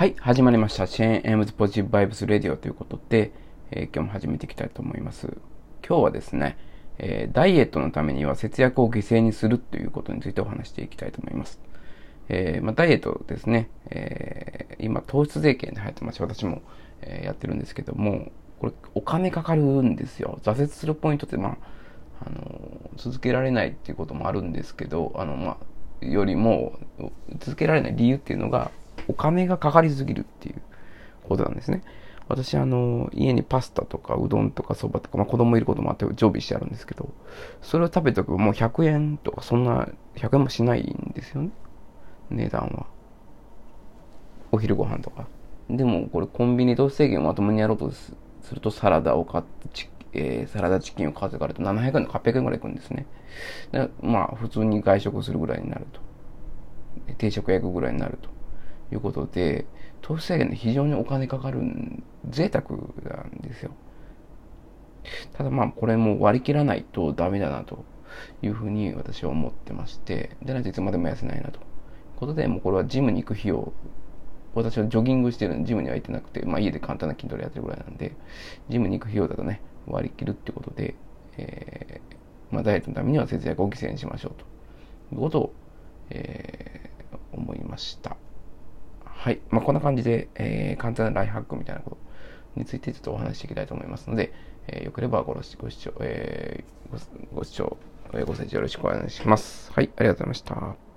はい、始まりました。シェーン・エムズ・ポジティブ・バイブス・レディオということで、えー、今日も始めていきたいと思います。今日はですね、えー、ダイエットのためには節約を犠牲にするということについてお話していきたいと思います。えー、まあ、ダイエットですね、え今、糖質税金で流行ってまして、私も、えやってるんですけども、これ、お金かかるんですよ。挫折するポイントって、まあ、あの続けられないっていうこともあるんですけど、あの、まあ、よりも、続けられない理由っていうのが、お金がかかりすぎるっていうことなんですね。私、あの、家にパスタとかうどんとかそばとか、まあ子供いることもあって常備してあるんですけど、それを食べとくもう100円とかそんな、100円もしないんですよね。値段は。お昼ご飯とか。でもこれコンビニ糖質制限をまともにやろうとするとサラダを買って、えー、サラダチキンを買ってかれると700円と800円ぐらいいくんですね。まあ普通に外食するぐらいになると。定食焼くぐらいになると。いうことで、糖質制限で非常にお金かかる贅沢なんですよ。ただまあこれも割り切らないとダメだなというふうに私は思ってまして、でないといつまでも痩せないなと。いうことで、もうこれはジムに行く費用、私はジョギングしてるんでジムには行ってなくて、まあ家で簡単な筋トレやってるぐらいなんで、ジムに行く費用だとね、割り切るってことで、えー、まあダイエットのためには節約を犠牲にしましょうということを、えー、思いました。はい。まあ、こんな感じで、えー、簡単なライフハックみたいなことについてちょっとお話していきたいと思いますので、えー、よければごご視聴、えー、ごご視聴え、ご清聴よろしくお願いします。はい。ありがとうございました。